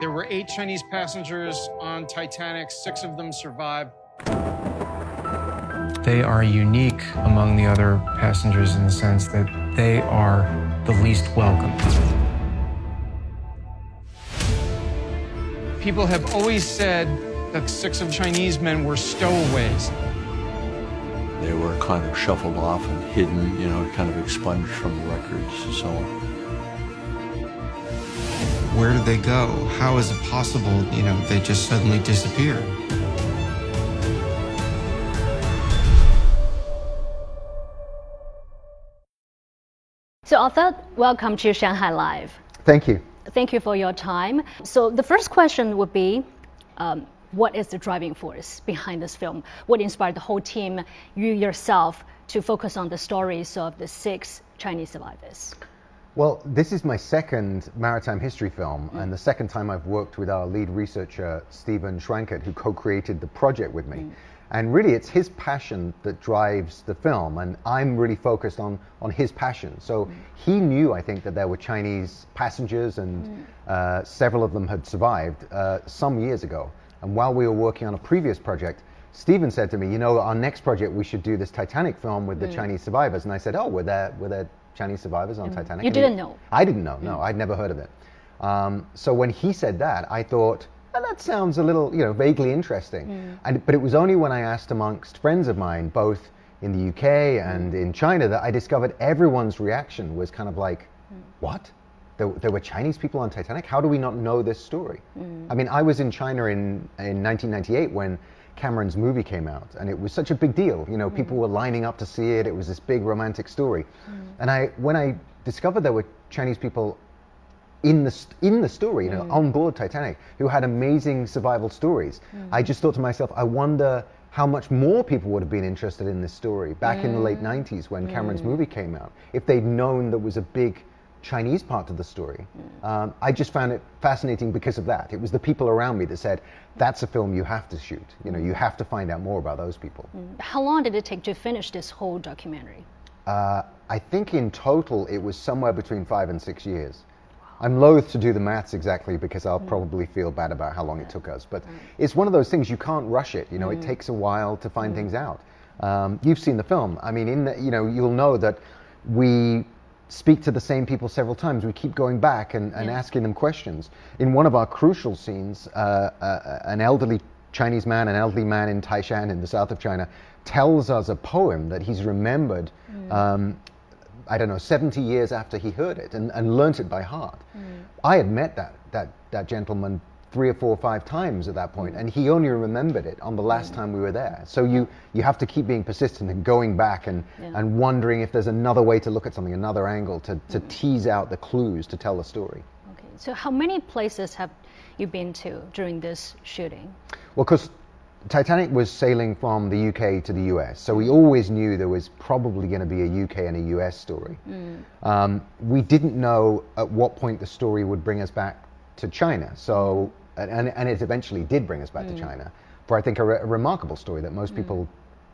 There were eight Chinese passengers on Titanic, six of them survived. They are unique among the other passengers in the sense that they are the least welcome. People have always said that six of Chinese men were stowaways. They were kind of shuffled off and hidden, you know, kind of expunged from the records and so on. Where did they go? How is it possible, you know, they just suddenly disappeared? So, Arthur, welcome to Shanghai Live. Thank you. Thank you for your time. So, the first question would be um, what is the driving force behind this film? What inspired the whole team, you yourself, to focus on the stories of the six Chinese survivors? Well, this is my second maritime history film, mm. and the second time I've worked with our lead researcher, Steven Schwankert, who co created the project with me. Mm. And really, it's his passion that drives the film, and I'm really focused on, on his passion. So mm. he knew, I think, that there were Chinese passengers, and mm. uh, several of them had survived uh, some years ago. And while we were working on a previous project, Stephen said to me, "You know, our next project, we should do this Titanic film with the mm. Chinese survivors." And I said, "Oh, were there were there Chinese survivors on mm. Titanic?" You didn't know. I didn't know. No, mm. I'd never heard of it. Um, so when he said that, I thought oh, that sounds a little, you know, vaguely interesting. Mm. And, but it was only when I asked amongst friends of mine, both in the UK and mm. in China, that I discovered everyone's reaction was kind of like, mm. what? There, there, were Chinese people on Titanic? How do we not know this story? Mm. I mean, I was in China in, in 1998 when Cameron's movie came out, and it was such a big deal. You know, people mm. were lining up to see it. It was this big romantic story. Mm. And I, when I discovered there were Chinese people in the in the story, you know, mm. on board Titanic, who had amazing survival stories. Mm. I just thought to myself, I wonder how much more people would have been interested in this story back in the late '90s mm. when Cameron's movie came out, if they'd known there was a big Chinese part of the story. Mm. Um, I just found it fascinating because of that. It was the people around me that said, "That's a film you have to shoot. You know, you have to find out more about those people." How long did it take to finish this whole documentary? Uh, I think in total it was somewhere between five and six years. I'm loath to do the maths exactly because I'll mm. probably feel bad about how long it took us. But mm. it's one of those things you can't rush it. You know, it mm. takes a while to find things out. Um, you've seen the film. I mean, in the, you know, you'll know that we speak to the same people several times. We keep going back and, and yeah. asking them questions. In one of our crucial scenes, uh, uh, an elderly Chinese man, an elderly man in Taishan in the south of China, tells us a poem that he's remembered mm. um, I don't know, 70 years after he heard it and, and learnt it by heart. Mm. I had met that, that, that gentleman three or four or five times at that mm. and he only remembered it on the last time we were there. So you, you have to keep being persistent and going back and, yeah. and wondering if there's another way to look at something, another angle to, to mm. tease out the clues to tell the story. Okay, so how many places have you been to during this shooting? Well, because Titanic was sailing from the UK to the US, so we always knew there was probably going to be a UK and a US story. Mm. Um, we didn't know at what point the story would bring us back to China, so and, and it eventually did bring us back mm. to China for I think a, re- a remarkable story that most mm. people,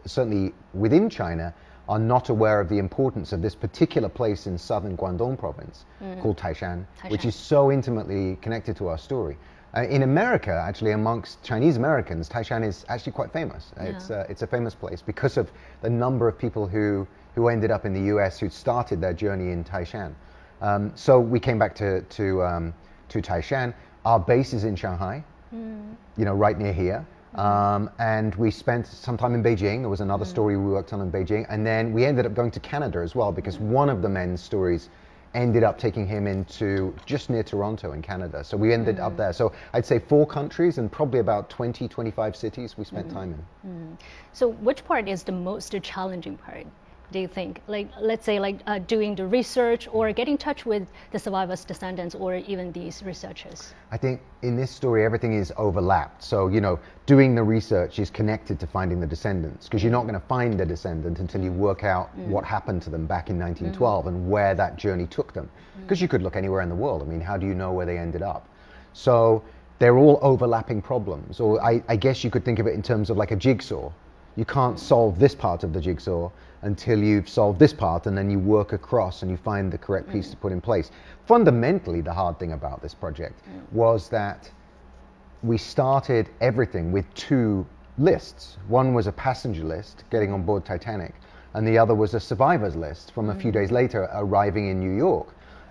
certainly within China, are not aware of the importance of this particular place in southern Guangdong province mm. called Taishan, Taishan, which is so intimately connected to our story. Uh, in America, actually, amongst Chinese Americans, Taishan is actually quite famous. Yeah. It's, uh, it's a famous place because of the number of people who, who ended up in the US who started their journey in Taishan. Um, so we came back to, to, um, to Taishan. Our base is in Shanghai, mm. you know, right near here. Hmm. Um, and we spent some time in Beijing. There was another mm. story we worked on in Beijing. And then we ended up going to Canada as well because mm. one of the men's stories ended up taking him into just near Toronto in Canada. So we ended mm. up there. So I'd say four countries and probably about 20, 25 cities we spent mm. time in. So which part is the most challenging part? Do you think? Like, let's say, like uh, doing the research or getting in touch with the survivors' descendants or even these researchers? I think in this story, everything is overlapped. So, you know, doing the research is connected to finding the descendants because you're not going to find a descendant until you work out mm. what happened to them back in 1912 mm. and where that journey took them. Because mm. you could look anywhere in the world. I mean, how do you know where they ended up? So, they're all overlapping problems. Or I, I guess you could think of it in terms of like a jigsaw You can't solve this part of the jigsaw until you've solved this part, and then you work across and you find the correct piece to put in place. Fundamentally, the hard thing about this project mm. was that we started everything with two lists. One was a passenger list getting on board Titanic, and the other was a survivors list from a few mm. days later arriving in New York.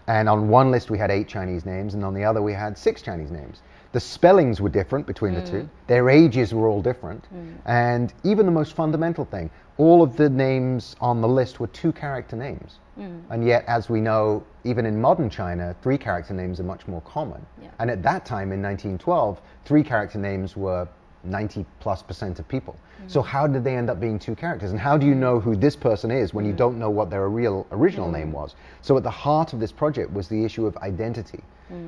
And on one list we had eight Chinese names, and on the other we had six Chinese names. The spellings were different between the two, mm. their ages were all different, mm. and even the most fundamental thing, all of the names on the list were two character names. Mm. And yet, as we know, even in modern China, three character names are much more common. Yeah. And at that time in 1912, three character names were 90 plus percent of people. So how did they end up being two characters? And how do you know who this person is when you don't know what their real original name was? So at the heart of this project was the issue of identity.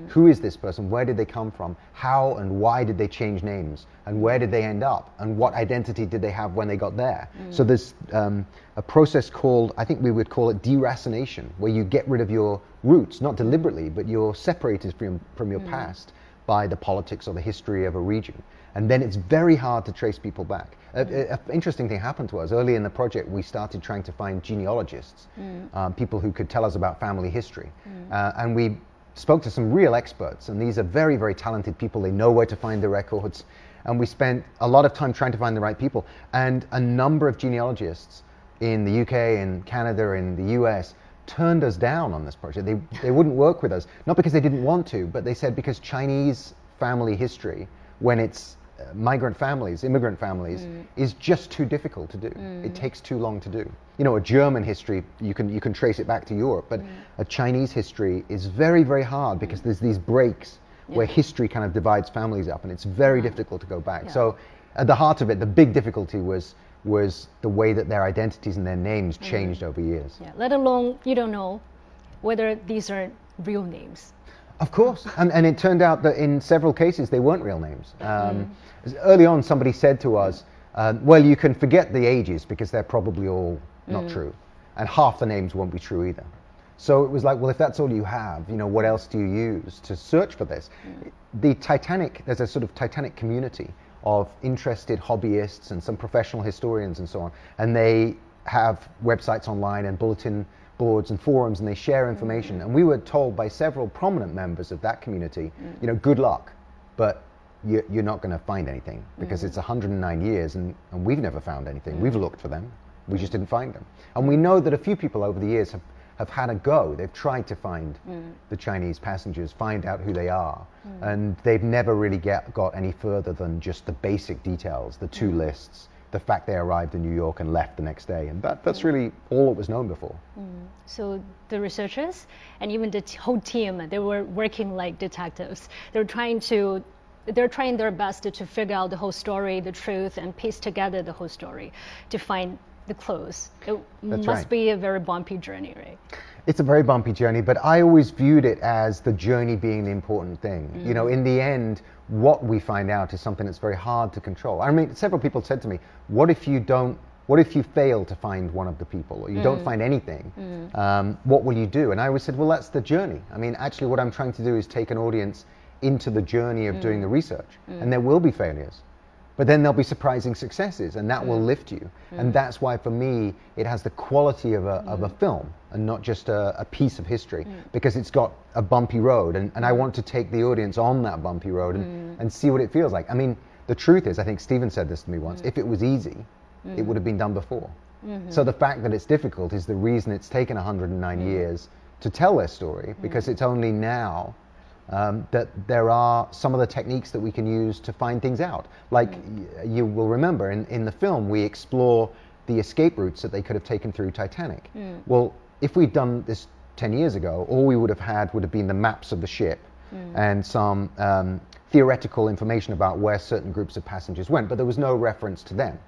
Who is this person? Where did they come from? How and why did they change names? And where did they end up? And what identity did they have when they got there? So there's um, a process called, I think we would call it deracination, where you get rid of your roots, not deliberately, but you're separated from, from your past by the politics or the history of a region. And then it's very hard to trace people back. An interesting thing happened to us. Early in the project, we started trying to find genealogists, um, people who could tell us about family history. Uh, and we spoke to some real experts, and these are very, very talented people. They know where to find the records. And we spent a lot of time trying to find the right people. And a number of genealogists in the UK, in Canada, in the US turned us down on this project. They, they wouldn't work with us, not because they didn't want to, but they said because Chinese family history, when it's migrant families, immigrant families, mm. is just too difficult to do. It mm. takes too long to do. You know, a German history, you can, you can trace it back to Europe, but mm. a Chinese history is very, very hard because there's these breaks where history kind of divides families up and it's very difficult to go back. Yeah. So at the heart of it, the big difficulty was, was the way that their identities and their names changed over years. Yeah, let alone you don't know whether these are real names. Of course, and, and it turned out that in several cases they weren't real names. Um, Early on, somebody said to us, uh, "Well, you can forget the ages because they're probably all not true, and half the names won't be true either." So it was like, well, if that's all you have, you know, what else do you use to search for this? The Titanic, there's a sort of Titanic community of interested hobbyists and some professional historians and so on, and they have websites online and bulletin boards and forums and they share information. Mm. And we were told by several prominent members of that community, mm. you know, good luck, but you, you're not going to find anything because mm. it's 109 years and, and we've never found anything. We've looked for them, we just didn't find them. And we know that a few people over the years have, have had a go. They've tried to find the Chinese passengers, find out who they are, and they've never really get, got any further than just the basic details, the two lists, the fact they arrived in New York and left the next day. And that, that's really all that was known before. Mm. So the researchers and even the t- whole team, they were working like detectives. They were trying to, they're trying their best to, to figure out the whole story, the truth, and piece together the whole story to find the clues. It That's must right. be a very bumpy journey, right? It's a very bumpy journey, but I always viewed it as the journey being the important thing. You mm. know, in the end, what we find out is something that's very hard to control. I mean, several people said to me, "What if you don't? What if you fail to find one of the people, or you don't mm. find anything? Mm. Um, what will you do?" And I always said, "Well, that's the journey. I mean, actually, what I'm trying to do is take an audience into the journey of doing mm. the research, and there will be failures." But then there'll be surprising successes, and that will mm. lift you. And mm. that's why, for me, it has the quality of a, of a mm. film and not just a, a piece of history, because it's got a bumpy road. And, and I want to take the audience on that bumpy road and, and see what it feels like. I mean, the truth is, I think Steven said this to me once if it was easy, it would have been done before. Mm-hmm. So the fact that it's difficult is the reason it's taken 109 years to tell their story, because it's only now um, that there are some of the techniques that we can use to find things out. Like y- you will remember in, in the film, we explore the escape routes that they could have taken through Titanic. Well, if we'd done this 10 years ago, all we would have had would have been the maps of the ship and some um, theoretical information about where certain groups of passengers went, but there was no reference to them.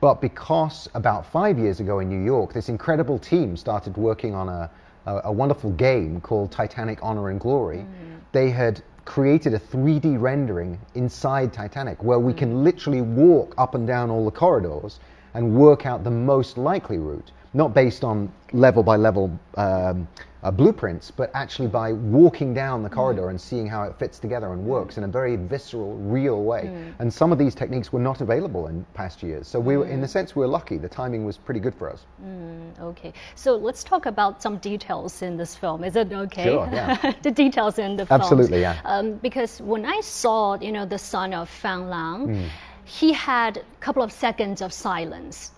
But because about five years ago in New York, this incredible team started working on a, a, a wonderful game called Titanic Honor and Glory, mm-hmm. they had created a 3D rendering inside Titanic where we mm. can literally walk up and down all the corridors and work out the most likely route. Not based on level by level um, uh, blueprints, but actually by walking down the corridor and seeing how it fits together and works in a very visceral, real way. And some of these techniques were not available in past years. So we were, in a sense, we were lucky. The timing was pretty good for us. Okay, so let's talk about some details in this film. Is it okay? Sure, yeah. the details in the film. Absolutely, yeah. Um, because when I saw, you know, the son of Fang Lang, Hmm. he had a couple of seconds of silence.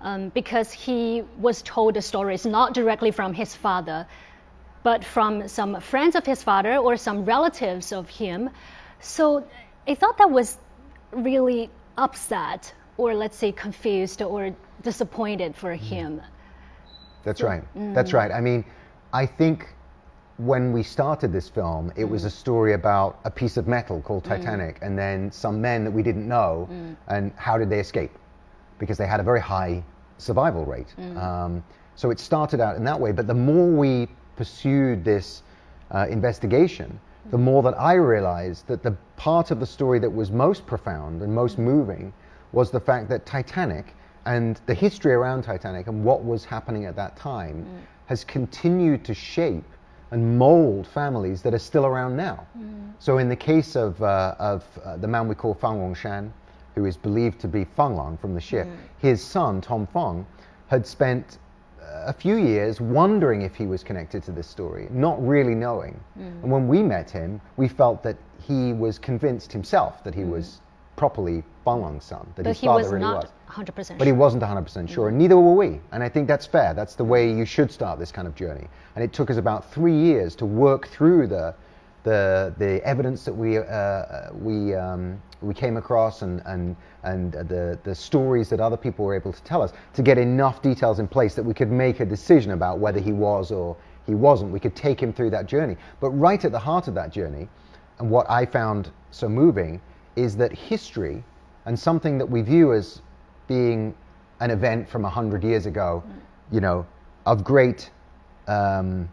Um, because he was told the stories not directly from his father, but from some friends of his father or some relatives of him. So I thought that was really upset, or let's say confused or disappointed for mm-hmm. him. That's right. Mm. That's right. I mean, I think when we started this film, it was mm. a story about a piece of metal called mm. Titanic and then some men that we didn't know and how did they escape? Because they had a very high survival rate. Um, so it started out in that way. But the more we pursued this uh, investigation, the more that I realized that the part of the story that was most profound and most moving was the fact that Titanic and the history around Titanic and what was happening at that time has continued to shape and mold families that are still around now. So, in the case of, uh, of uh, the man we call Fang Rongshan, who is believed to be Fang Lang from the ship, mm. his son, Tom Fong, had spent uh, a few years wondering if he was connected to this story, not really knowing. Mm. And when we met him, we felt that he was convinced himself that he mm. was properly Fang Lang's son, that But his he father was really not was. 100% But he wasn't 100% sure, and neither were we. And I think that's fair. That's the way you should start this kind of journey. And it took us about three years to work through the, the, the evidence that we, uh, we, um, we came across and, and, and the, the stories that other people were able to tell us to get enough details in place that we could make a decision about whether he was or he wasn't. We could take him through that journey. But right at the heart of that journey, and what I found so moving, is that history and something that we view as being an event from 100 years ago, you know, of great um,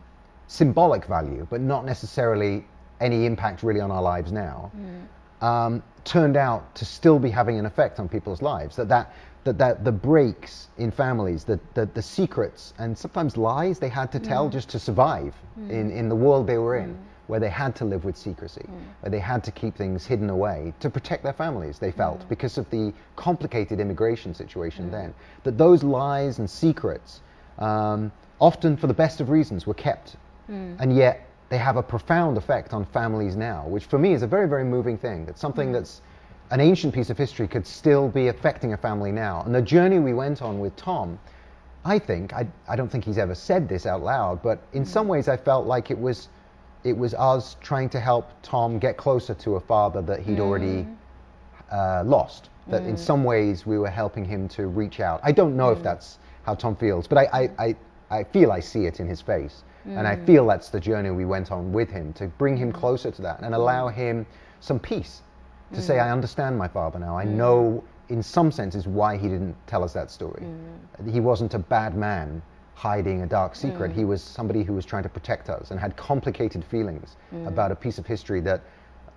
symbolic value, but not necessarily any impact really on our lives now, mm. um, turned out to still be having an effect on people's lives. That that that, that the breaks in families, the, the the secrets and sometimes lies they had to tell mm. just to survive mm. in, in the world they were in, where they had to live with secrecy, where they had to keep things hidden away to protect their families. They felt because of the complicated immigration situation then that those lies and secrets, um, often for the best of reasons, were kept, and yet they have a profound effect on families now, which for me is a very, very moving thing. That something mm. that's an ancient piece of history could still be affecting a family now. And the journey we went on with Tom, I think, I, I don't think he's ever said this out loud, but in some mm. ways I felt like it was, it was us trying to help Tom get closer to a father that he'd already mm. uh, lost. That in some ways we were helping him to reach out. I don't know if that's how Tom feels, but I, I, I, I feel I see it in his face. And I mm. feel that's the journey we went on with him to bring him mm. closer to that and allow mm. him some peace to say, I understand my father now. I know, in some senses, why he didn't tell us that story. He wasn't a bad man hiding a dark secret. He was somebody who was trying to protect us and had complicated feelings about a piece of history that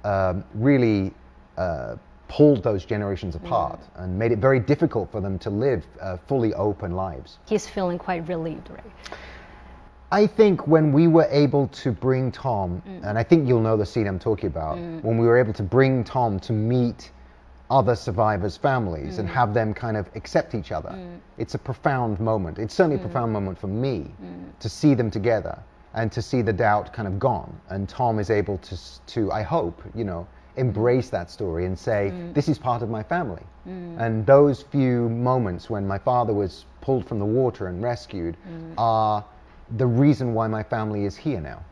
um, really uh, pulled those generations apart and made it very difficult for them to live uh, fully open lives. He's feeling quite relieved, right? I think when we were able to bring Tom, mm. and I think you'll know the scene I'm talking about, mm. when we were able to bring Tom to meet other survivors' families and mm. have them kind of accept each other, it's a profound moment. It's certainly a profound moment for me to see them together and to see the doubt kind of gone. And Tom is able to, to I hope, you know, embrace that story and say, mm. this is part of my family. Mm. And those few moments when my father was pulled from the water and rescued mm. are the reason why my family is here now.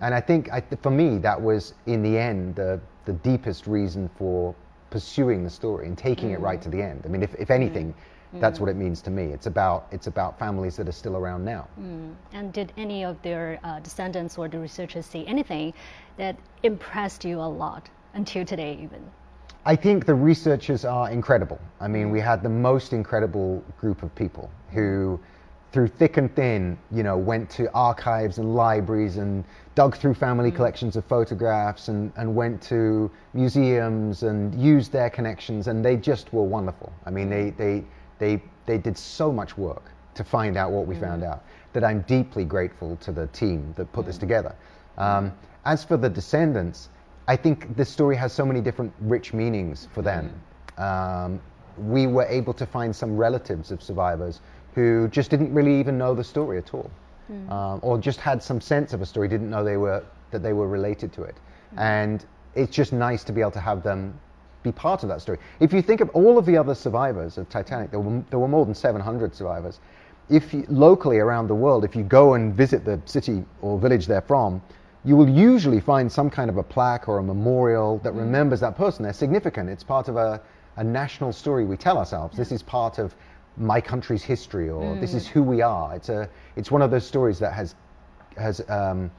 And I think I, for me, that was in the end the, the deepest reason for pursuing the story and taking it right to the end. I mean, if, if anything, that's what it means to me. It's about, it's about families that are still around now. And did any of their uh, descendants or the researchers see anything that impressed you a lot until today, even? I think the researchers are incredible. I mean, mm. we had the most incredible group of people who, through thick and thin, you know, went to archives and libraries and dug through family mm. collections of photographs and, and went to museums and used their connections, and they just were wonderful. I mean, they, mm. they, they, they did so much work to find out what we found out. That I'm deeply grateful to the team that put this together. Um, as for the descendants, I think this story has so many different rich meanings for them. Um, we were able to find some relatives of survivors who just didn't really even know the story at all, um, or just had some sense of a story, didn't know they were that they were related to it, and it's just nice to be able to have them be part of that story. If you think of all of the other survivors of Titanic, there were, there were more than 700 survivors. If you, locally around the world, if you go and visit the city or village they're from, you will usually find some kind of a plaque or a memorial that remembers that person. They're significant. It's part of a, a national story we tell ourselves. This is part of my country's history, or this is who we are. It's a, it's one of those stories that has, has um,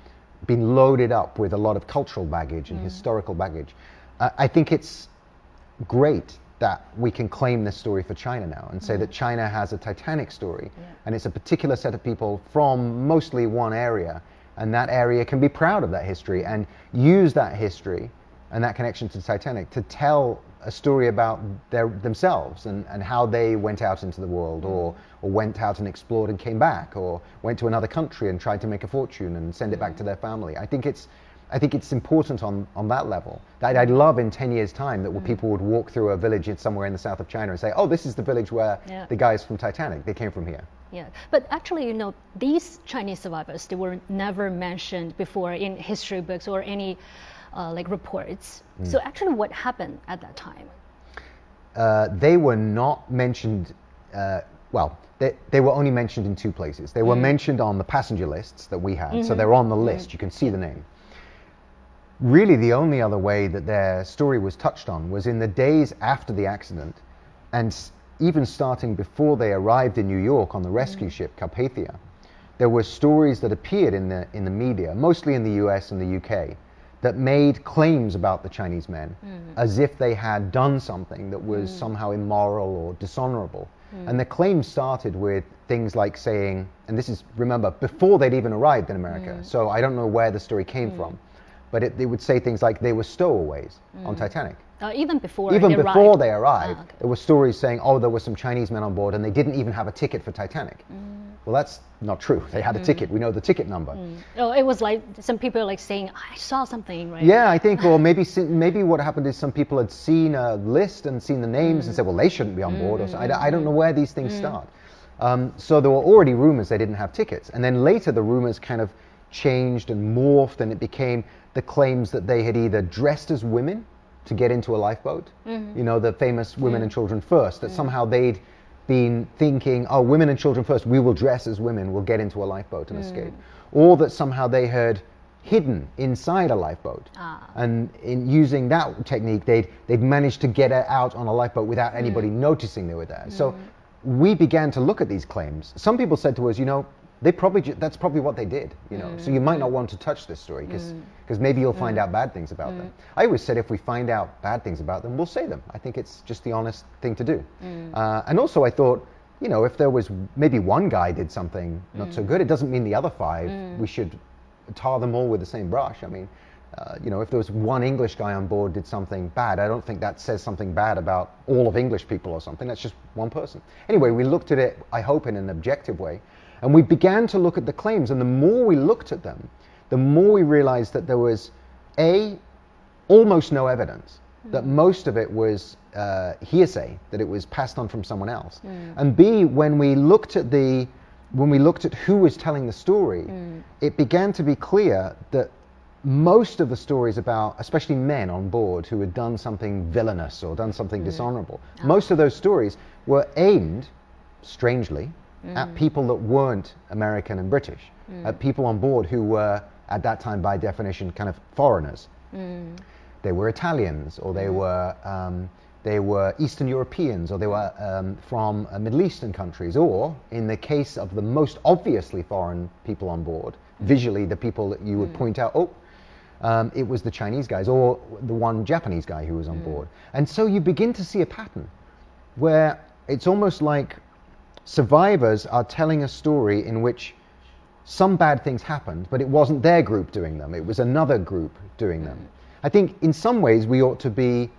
been loaded up with a lot of cultural baggage and historical baggage. Uh, I think it's great that we can claim this story for China now and say that China has a Titanic story and it's a particular set of people from mostly one area and that area can be proud of that history and use that history and that connection to Titanic to tell a story about their, themselves and, and how they went out into the world or, or went out and explored and came back or went to another country and tried to make a fortune and send it back to their family. I think it's, I think it's important on, on that level. I'd, I'd love in 10 years' time that mm. people would walk through a village in somewhere in the south of China and say, oh, this is the village where Yeah. the guys from Titanic, they came from here. Yeah, but actually, you know, these Chinese survivors they were never mentioned before in history books or any uh, like reports. So actually, what happened at that time? uh, they were not mentioned. Uh, well, they, they were only mentioned in two places. They were mentioned on the passenger lists that we had, so they're on the list. You can see the name. Really, the only other way that their story was touched on was in the days after the accident, and even starting before they arrived in New York on the rescue mm. ship Carpathia. There were stories that appeared in the in the media, mostly in the U.S. and the UK, that made claims about the Chinese men mm. as if they had done something that was mm. somehow immoral or dishonorable. And the claims started with things like saying, and this is, remember, before they'd even arrived in America, so I don't know where the story came from, but it, they would say things like they were stowaways on Titanic. Uh, even before Even they before arrived. they arrived, Ah, okay. there were stories saying, oh, there were some Chinese men on board and they didn't even have a ticket for Titanic. Well, that's not true. They had a ticket. We know the ticket number. Oh, it was like some people like saying, "I saw something," right? Yeah, I think, or maybe maybe what happened is some people had seen a list and seen the names and said, well, they shouldn't be on board. Or so. I, don't- I don't know where these things start. Um, so there were already rumors they didn't have tickets, and then later the rumors kind of changed and morphed, and it became the claims that they had either dressed as women to get into a lifeboat, mm-hmm. you know, the famous women and mm. children first, that mm. somehow they'd been thinking, oh, women and children first, we will dress as women, we'll get into a lifeboat and mm. escape. Or that somehow they had hidden inside a lifeboat. Ah. And in using that technique, they'd, they'd managed to get out on a lifeboat without anybody noticing they were there. So we began to look at these claims. Some people said to us, you know, they probably ju- that's probably what they did, you know. So you might not mm. want to touch this story because because mm. maybe you'll find mm. out bad things about them. I always said if we find out bad things about them, we'll say them. I think it's just the honest thing to do. Uh, and also, I thought, you know, if there was maybe one guy did something not so good, it doesn't mean the other five we should tar them all with the same brush. I mean, uh, you know, if there was one English guy on board did something bad, I don't think that says something bad about all of English people or something. That's just one person. Anyway, we looked at it, I hope, in an objective way, and we began to look at the claims. And the more we looked at them, the more we realized that there was a almost no evidence that hmm. most of it was uh, hearsay, that it was passed on from someone else. Hmm. And B, when we looked at the when we looked at who was telling the story, hmm. it began to be clear that most of the stories about, especially men on board who had done something villainous or done something dishonorable, ah. most of those stories were aimed, strangely, at people that weren't American and British, at people on board who were, at that time, by definition, kind of foreigners. They were Italians or they were um, they were Eastern Europeans or they were um, from uh, Middle Eastern countries or in the case of the most obviously foreign people on board visually the people that you would point out oh um, it was the Chinese guys or the one Japanese guy who was on board. And so you begin to see a pattern where it's almost like survivors are telling a story in which some bad things happened, but it wasn't their group doing them. It was another group doing them. I think in some ways we ought to be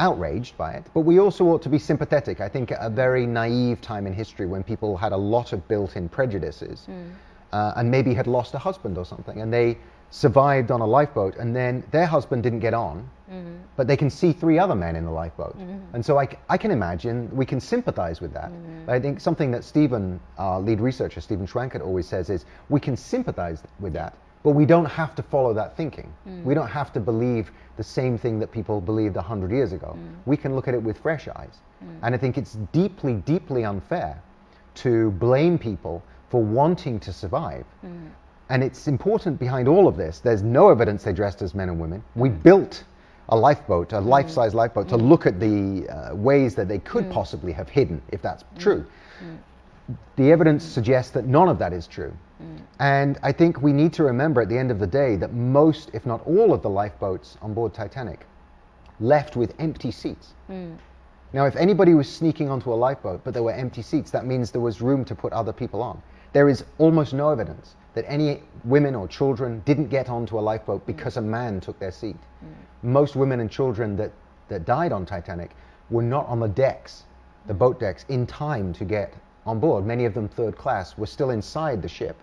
outraged by it, but we also ought to be sympathetic. I think at a very naive time in history when people had a lot of built in prejudices uh, and maybe had lost a husband or something, and they survived on a lifeboat, and then their husband didn't get on, mm-hmm. but they can see three other men in the lifeboat. Mm-hmm. And so I can imagine we can sympathize with that. But I think something that Steven, our lead researcher, Steven Schwankert, always says is we can sympathize with that, but we don't have to follow that thinking. Mm. We don't have to believe the same thing that people believed 100 years ago. Mm. We can look at it with fresh eyes. Mm. And I think it's deeply, deeply unfair to blame people for wanting to survive. And it's important behind all of this, there's no evidence they dressed as men and women. We built a lifeboat, a mm. life size lifeboat, to look at the uh, ways that they could mm. possibly have hidden, if that's mm. true. The evidence suggests that none of that is true. And I think we need to remember at the end of the day that most, if not all, of the lifeboats on board Titanic left with empty seats. Now, if anybody was sneaking onto a lifeboat but there were empty seats, that means there was room to put other people on. There is almost no evidence that any women or children didn't get onto a lifeboat because a man took their seat. Mm. Most women and children that, that died on Titanic were not on the decks, the boat decks, in time to get on board. Many of them third class were still inside the ship.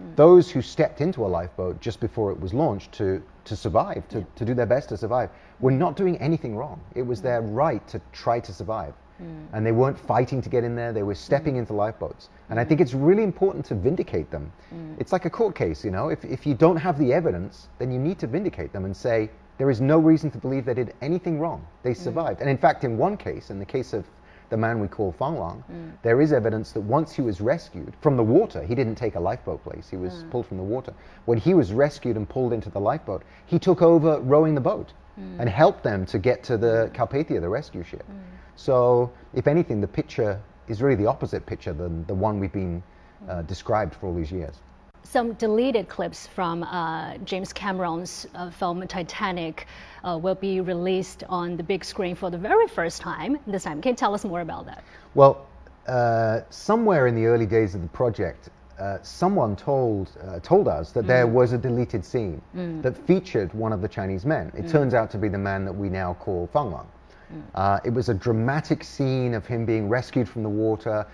Mm. Those who stepped into a lifeboat just before it was launched to, to survive, to, to do their best to survive, were not doing anything wrong. It was their right to try to survive. Mm. And they weren't fighting to get in there, they were stepping mm. into lifeboats. And I mm. think it's really important to vindicate them. It's like a court case, you know. If, if you don't have the evidence, then you need to vindicate them and say, there is no reason to believe they did anything wrong. They survived. And in fact, in one case, in the case of the man we call Fang Lang, there is evidence that once he was rescued from the water, he didn't take a lifeboat place, he was pulled from the water. When he was rescued and pulled into the lifeboat, he took over rowing the boat and help them to get to the Carpathia, the rescue ship. So, if anything, the picture is really the opposite picture than the one we've been uh, described for all these years. Some deleted clips from uh, James Cameron's uh, film Titanic uh, will be released on the big screen for the very first time this time. Can you tell us more about that? Well, uh, somewhere in the early days of the project, uh, someone told uh, told us that there was a deleted scene that featured one of the Chinese men. It turns out to be the man that we now call Fang Lang. Uh, it was a dramatic scene of him being rescued from the water,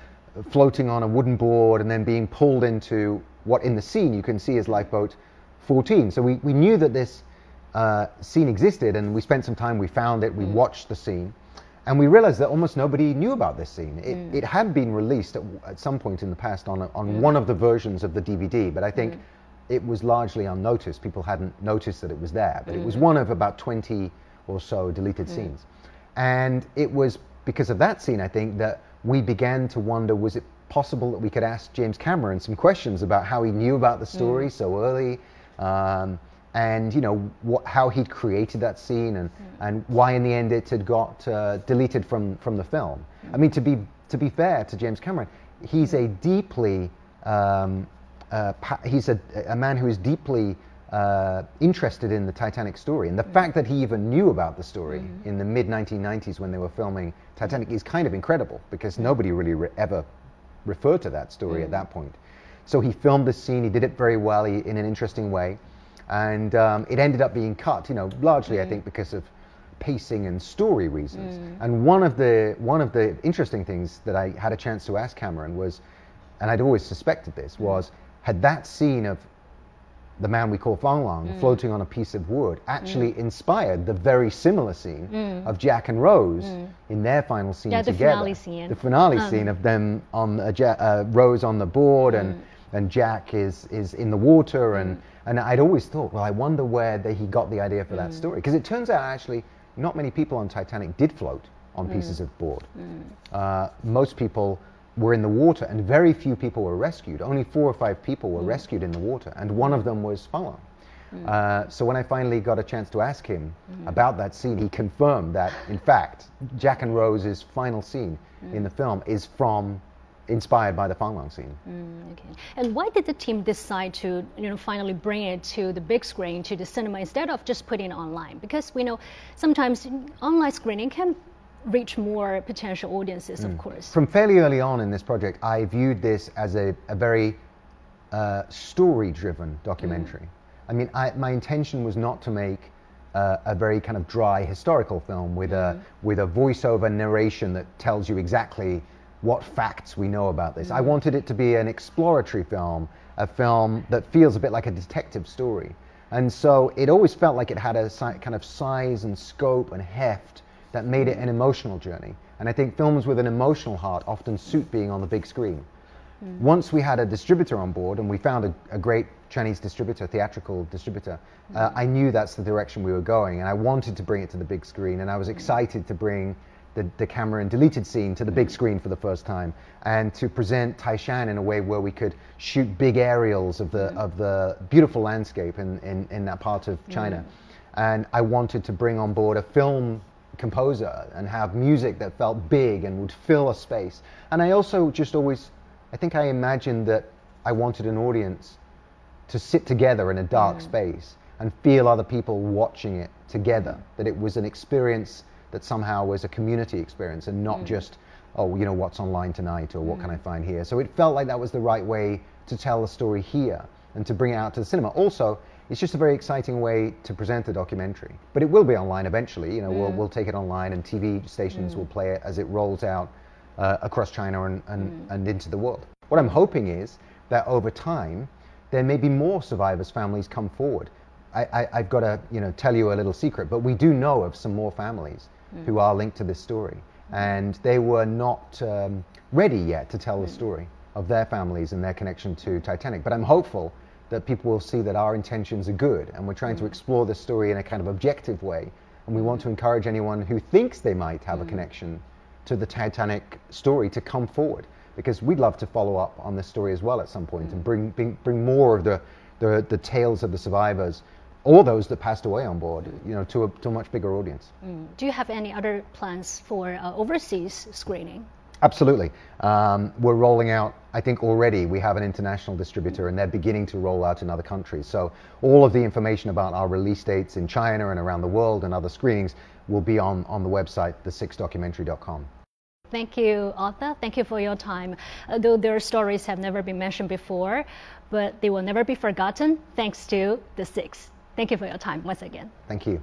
floating on a wooden board, and then being pulled into what in the scene you can see is lifeboat 14. So we, we knew that this uh, scene existed, and we spent some time, we found it, we watched the scene. And we realized that almost nobody knew about this scene. It, mm. it had been released at, at some point in the past on, a, on mm. one of the versions of the DVD, but I think mm. it was largely unnoticed. People hadn't noticed that it was there. But it was one of about 20 or so deleted scenes. And it was because of that scene, I think, that we began to wonder was it possible that we could ask James Cameron some questions about how he knew about the story so early? Um, and you know what, how he'd created that scene and, and why in the end it had got uh, deleted from, from the film. I mean to be to be fair to James Cameron, he's a deeply um, uh, pa- he's a, a man who is deeply uh, interested in the Titanic story, and the fact that he even knew about the story in the mid 1990s when they were filming Titanic is kind of incredible because nobody really re- ever referred to that story at that point. So he filmed this scene. He did it very well he, in an interesting way, and um, it ended up being cut. You know, largely I think because of pacing and story reasons. And one of the one of the interesting things that I had a chance to ask Cameron was, and I'd always suspected this was, had that scene of the man we call Fang Lang Mm. floating on a piece of wood actually inspired the very similar scene of Jack and Rose in their final scene Mm. Yeah, the together. finale scene. The finale Um. scene of them on uh, ja- uh, Rose on the board and Mm. And Jack is is in the water and and I'd always thought, well, I wonder where the, he got the idea for Mm. that story because it turns out actually not many people on Titanic did float on Mm. pieces of board. Uh, most people were in the water, and very few people were rescued. Only four or five people Mm. were rescued in the water, and one of them was Fang Lang. Uh, so when I finally got a chance to ask him Mm. about that scene, he confirmed that, in fact, Jack and Rose's final scene Mm. in the film is from, inspired by the Fang Lang scene. Okay. And why did the team decide to, you know, finally bring it to the big screen, to the cinema, instead of just putting it online? Because we know sometimes online screening can reach more potential audiences, of course. From fairly early on in this project, I viewed this as a, a very uh, story driven documentary. I mean, I, my intention was not to make uh, a very kind of dry historical film with a with a voiceover narration that tells you exactly what facts we know about this. I mm. wanted it to be an exploratory film, a film that feels a bit like a detective story. And so it always felt like it had a si- kind of size and scope and heft that made it an emotional journey. And I think films with an emotional heart often suit being on the big screen. Mm. Once we had a distributor on board and we found a, a great Chinese distributor, theatrical distributor, uh, mm. I knew that's the direction we were going. And I wanted to bring it to the big screen. And I was excited to bring the, the Cameron and deleted scene to the big mm. screen for the first time and to present Taishan in a way where we could shoot big aerials of the, mm. of the beautiful landscape in, in, in that part of mm. China. And I wanted to bring on board a film composer and have music that felt big and would fill a space. And I also just always, I think I imagined that I wanted an audience to sit together in a dark space and feel other people watching it together. That it was an experience that somehow was a community experience and not mm. just, oh, you know, what's online tonight or what can mm. I find here. So it felt like that was the right way to tell the story here and to bring it out to the cinema. Also, it's just a very exciting way to present the documentary. But it will be online eventually. You know, we'll, mm. we'll take it online and TV stations will play it as it rolls out uh, across China and, and, and into the world. What I'm hoping is that over time, there may be more survivors' families come forward. I, I, I've got to you know, tell you a little secret, but we do know of some more families Hmm. who are linked to this story. Hmm. And they were not um, ready yet to tell the hmm. story of their families and their connection to Titanic. But I'm hopeful that people will see that our intentions are good and we're trying to explore this story in a kind of objective way. And we want to encourage anyone who thinks they might have a connection to the Titanic story to come forward. Because we'd love to follow up on this story as well at some point and bring, bring, bring more of the, the, the tales of the survivors or those that passed away on board, you know, to a, to a much bigger audience. Do you have any other plans for uh, overseas screening? Absolutely. Um, we're rolling out, I think already we have an international distributor and they're beginning to roll out in other countries. So all of the information about our release dates in China and around the world and other screenings will be on, on the website, the6documentary.com. Thank you, Arthur. Thank you for your time. Though their stories have never been mentioned before, but they will never be forgotten thanks to the six. Thank you for your time once again. Thank you.